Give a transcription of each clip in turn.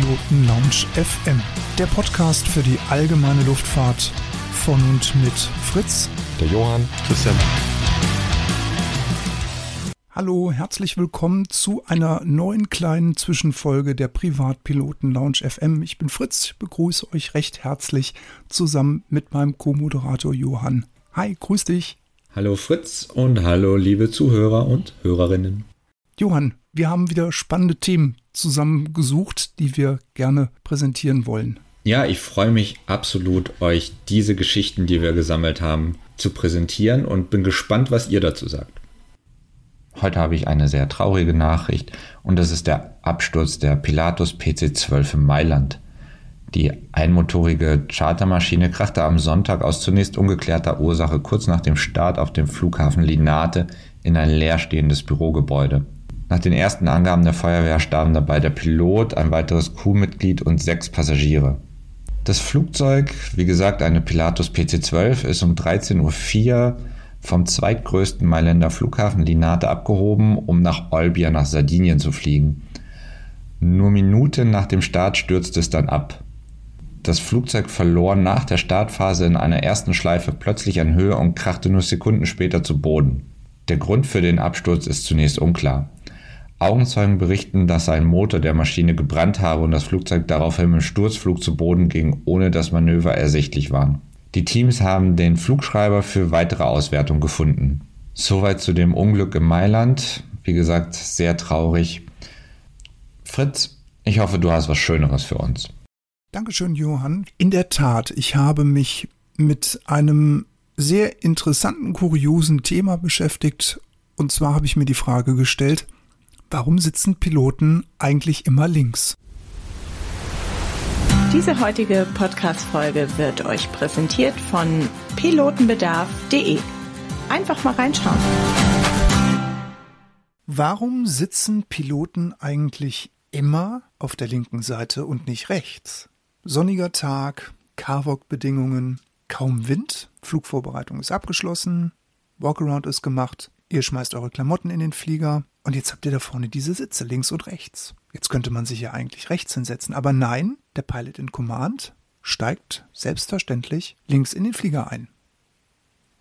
Privatpiloten Lounge FM, der Podcast für die allgemeine Luftfahrt von und mit Fritz, der Johann, Christian. Hallo, herzlich willkommen zu einer neuen kleinen Zwischenfolge der Privatpiloten Lounge FM. Ich bin Fritz, ich begrüße euch recht herzlich zusammen mit meinem Co-Moderator Johann. Hi, grüß dich. Hallo Fritz und hallo liebe Zuhörer und Hörerinnen. Johann, wir haben wieder spannende Themen zusammengesucht, die wir gerne präsentieren wollen. Ja, ich freue mich absolut, euch diese Geschichten, die wir gesammelt haben, zu präsentieren und bin gespannt, was ihr dazu sagt. Heute habe ich eine sehr traurige Nachricht und das ist der Absturz der Pilatus PC-12 in Mailand. Die einmotorige Chartermaschine krachte am Sonntag aus zunächst ungeklärter Ursache kurz nach dem Start auf dem Flughafen Linate in ein leerstehendes Bürogebäude. Nach den ersten Angaben der Feuerwehr starben dabei der Pilot, ein weiteres Crewmitglied und sechs Passagiere. Das Flugzeug, wie gesagt eine Pilatus PC-12, ist um 13.04 Uhr vom zweitgrößten Mailänder Flughafen Linate abgehoben, um nach Olbia nach Sardinien zu fliegen. Nur Minuten nach dem Start stürzte es dann ab. Das Flugzeug verlor nach der Startphase in einer ersten Schleife plötzlich an Höhe und krachte nur Sekunden später zu Boden. Der Grund für den Absturz ist zunächst unklar. Augenzeugen berichten, dass ein Motor der Maschine gebrannt habe und das Flugzeug daraufhin im Sturzflug zu Boden ging, ohne dass Manöver ersichtlich waren. Die Teams haben den Flugschreiber für weitere Auswertung gefunden. Soweit zu dem Unglück in Mailand. Wie gesagt, sehr traurig. Fritz, ich hoffe, du hast was Schöneres für uns. Dankeschön, Johann. In der Tat, ich habe mich mit einem sehr interessanten, kuriosen Thema beschäftigt. Und zwar habe ich mir die Frage gestellt, Warum sitzen Piloten eigentlich immer links? Diese heutige Podcast-Folge wird euch präsentiert von pilotenbedarf.de. Einfach mal reinschauen. Warum sitzen Piloten eigentlich immer auf der linken Seite und nicht rechts? Sonniger Tag, Carvok-Bedingungen, kaum Wind, Flugvorbereitung ist abgeschlossen, Walkaround ist gemacht, ihr schmeißt eure Klamotten in den Flieger, und jetzt habt ihr da vorne diese Sitze links und rechts. Jetzt könnte man sich ja eigentlich rechts hinsetzen, aber nein, der Pilot in Command steigt selbstverständlich links in den Flieger ein.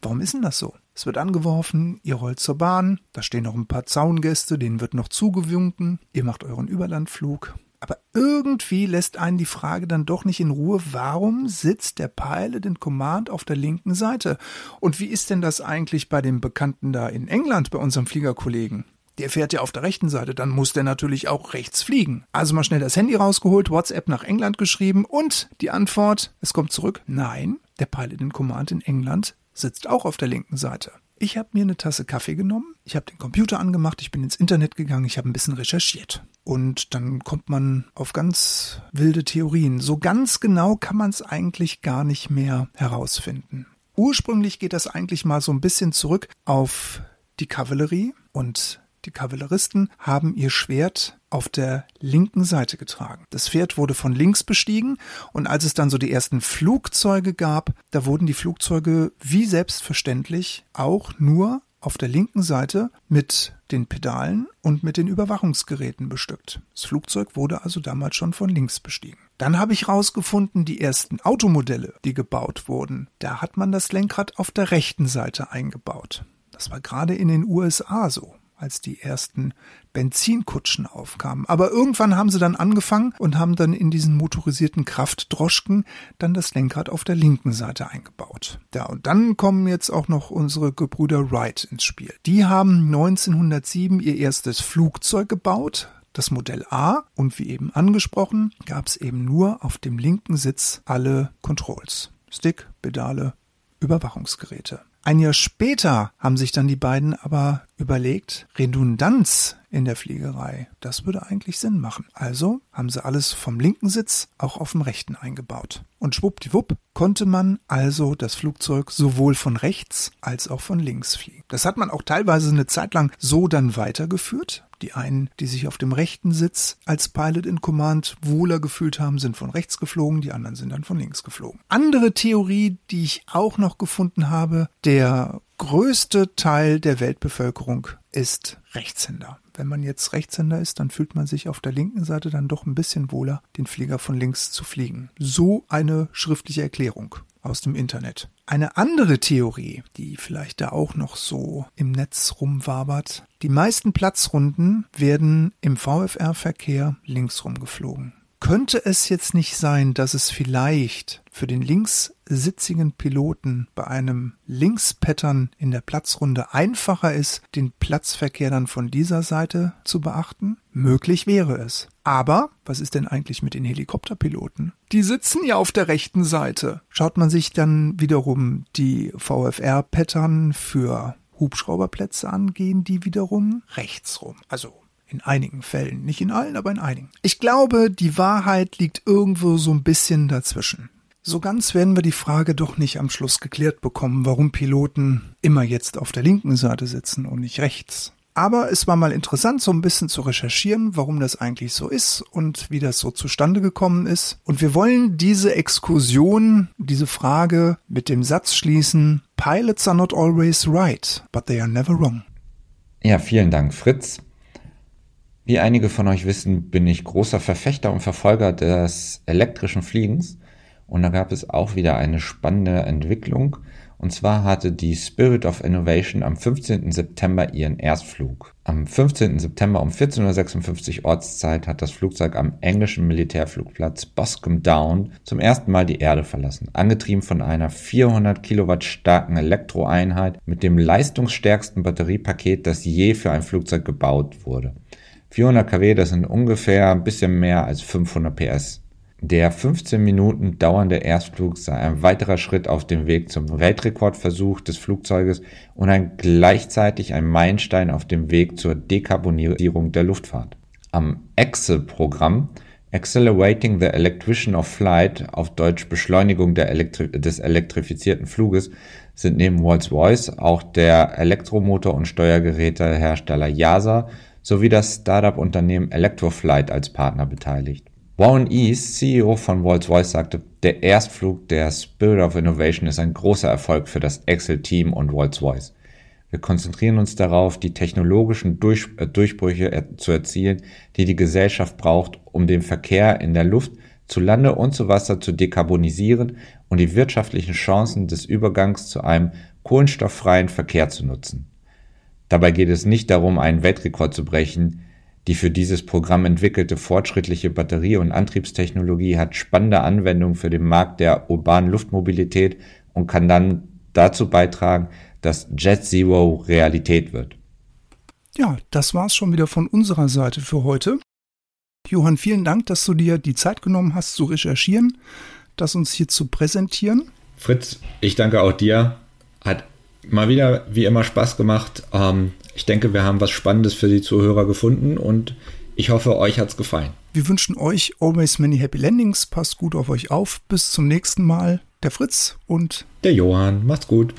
Warum ist denn das so? Es wird angeworfen, ihr rollt zur Bahn, da stehen noch ein paar Zaungäste, denen wird noch zugewunken, ihr macht euren Überlandflug. Aber irgendwie lässt einen die Frage dann doch nicht in Ruhe, warum sitzt der Pilot in Command auf der linken Seite? Und wie ist denn das eigentlich bei dem Bekannten da in England, bei unserem Fliegerkollegen? der fährt ja auf der rechten Seite, dann muss der natürlich auch rechts fliegen. Also mal schnell das Handy rausgeholt, WhatsApp nach England geschrieben und die Antwort, es kommt zurück, nein, der Pilot in Command in England sitzt auch auf der linken Seite. Ich habe mir eine Tasse Kaffee genommen, ich habe den Computer angemacht, ich bin ins Internet gegangen, ich habe ein bisschen recherchiert. Und dann kommt man auf ganz wilde Theorien. So ganz genau kann man es eigentlich gar nicht mehr herausfinden. Ursprünglich geht das eigentlich mal so ein bisschen zurück auf die Kavallerie und die Kavalleristen haben ihr Schwert auf der linken Seite getragen. Das Pferd wurde von links bestiegen und als es dann so die ersten Flugzeuge gab, da wurden die Flugzeuge wie selbstverständlich auch nur auf der linken Seite mit den Pedalen und mit den Überwachungsgeräten bestückt. Das Flugzeug wurde also damals schon von links bestiegen. Dann habe ich herausgefunden, die ersten Automodelle, die gebaut wurden, da hat man das Lenkrad auf der rechten Seite eingebaut. Das war gerade in den USA so als die ersten Benzinkutschen aufkamen. Aber irgendwann haben sie dann angefangen und haben dann in diesen motorisierten Kraftdroschken dann das Lenkrad auf der linken Seite eingebaut. Ja, und dann kommen jetzt auch noch unsere Gebrüder Wright ins Spiel. Die haben 1907 ihr erstes Flugzeug gebaut, das Modell A und wie eben angesprochen, gab es eben nur auf dem linken Sitz alle Controls. Stick, Pedale, Überwachungsgeräte. Ein Jahr später haben sich dann die beiden aber überlegt, Redundanz in der Fliegerei, das würde eigentlich Sinn machen. Also haben sie alles vom linken Sitz auch auf dem rechten eingebaut. Und schwuppdiwupp konnte man also das Flugzeug sowohl von rechts als auch von links fliegen. Das hat man auch teilweise eine Zeit lang so dann weitergeführt. Die einen, die sich auf dem rechten Sitz als Pilot in Command wohler gefühlt haben, sind von rechts geflogen, die anderen sind dann von links geflogen. Andere Theorie, die ich auch noch gefunden habe, der größte Teil der Weltbevölkerung ist Rechtshänder. wenn man jetzt Rechtshänder ist, dann fühlt man sich auf der linken Seite dann doch ein bisschen wohler, den Flieger von links zu fliegen. So eine schriftliche Erklärung aus dem Internet. Eine andere Theorie, die vielleicht da auch noch so im Netz rumwabert. Die meisten Platzrunden werden im VFR-Verkehr linksrum geflogen. Könnte es jetzt nicht sein, dass es vielleicht für den linkssitzigen Piloten bei einem Linkspattern in der Platzrunde einfacher ist, den Platzverkehr dann von dieser Seite zu beachten? Möglich wäre es. Aber was ist denn eigentlich mit den Helikopterpiloten? Die sitzen ja auf der rechten Seite. Schaut man sich dann wiederum die VFR-Pattern für Hubschrauberplätze an, gehen die wiederum rechts rum. Also in einigen Fällen. Nicht in allen, aber in einigen. Ich glaube, die Wahrheit liegt irgendwo so ein bisschen dazwischen. So ganz werden wir die Frage doch nicht am Schluss geklärt bekommen, warum Piloten immer jetzt auf der linken Seite sitzen und nicht rechts. Aber es war mal interessant, so ein bisschen zu recherchieren, warum das eigentlich so ist und wie das so zustande gekommen ist. Und wir wollen diese Exkursion, diese Frage mit dem Satz schließen, Pilots are not always right, but they are never wrong. Ja, vielen Dank, Fritz. Wie einige von euch wissen, bin ich großer Verfechter und Verfolger des elektrischen Fliegens. Und da gab es auch wieder eine spannende Entwicklung. Und zwar hatte die Spirit of Innovation am 15. September ihren Erstflug. Am 15. September um 14.56 Uhr Ortszeit hat das Flugzeug am englischen Militärflugplatz Boscombe Down zum ersten Mal die Erde verlassen, angetrieben von einer 400 Kilowatt starken Elektroeinheit mit dem leistungsstärksten Batteriepaket, das je für ein Flugzeug gebaut wurde. 400 kW, das sind ungefähr ein bisschen mehr als 500 PS. Der 15 Minuten dauernde Erstflug sei ein weiterer Schritt auf dem Weg zum Weltrekordversuch des Flugzeuges und ein gleichzeitig ein Meilenstein auf dem Weg zur Dekarbonisierung der Luftfahrt. Am EXE-Programm Accelerating the Electrician of Flight, auf Deutsch Beschleunigung Elektri des elektrifizierten Fluges, sind neben Rolls-Royce auch der Elektromotor- und Steuergerätehersteller Yasa sowie das Startup-Unternehmen Electroflight als Partner beteiligt. Warren East, CEO von Rolls-Royce, sagte, der Erstflug der Spirit of Innovation ist ein großer Erfolg für das Excel-Team und Rolls-Royce. Wir konzentrieren uns darauf, die technologischen Durch äh, Durchbrüche er zu erzielen, die die Gesellschaft braucht, um den Verkehr in der Luft, zu Lande und zu Wasser zu dekarbonisieren und die wirtschaftlichen Chancen des Übergangs zu einem kohlenstofffreien Verkehr zu nutzen. Dabei geht es nicht darum, einen Weltrekord zu brechen. Die für dieses Programm entwickelte fortschrittliche Batterie- und Antriebstechnologie hat spannende Anwendungen für den Markt der urbanen Luftmobilität und kann dann dazu beitragen, dass Jet Zero Realität wird. Ja, das war's schon wieder von unserer Seite für heute. Johann, vielen Dank, dass du dir die Zeit genommen hast zu recherchieren, das uns hier zu präsentieren. Fritz, ich danke auch dir. Hat mal wieder wie immer Spaß gemacht. Ähm, ich denke, wir haben was Spannendes für die Zuhörer gefunden und ich hoffe, euch hat es gefallen. Wir wünschen euch always many happy landings. Passt gut auf euch auf. Bis zum nächsten Mal. Der Fritz und der Johann. Macht's gut.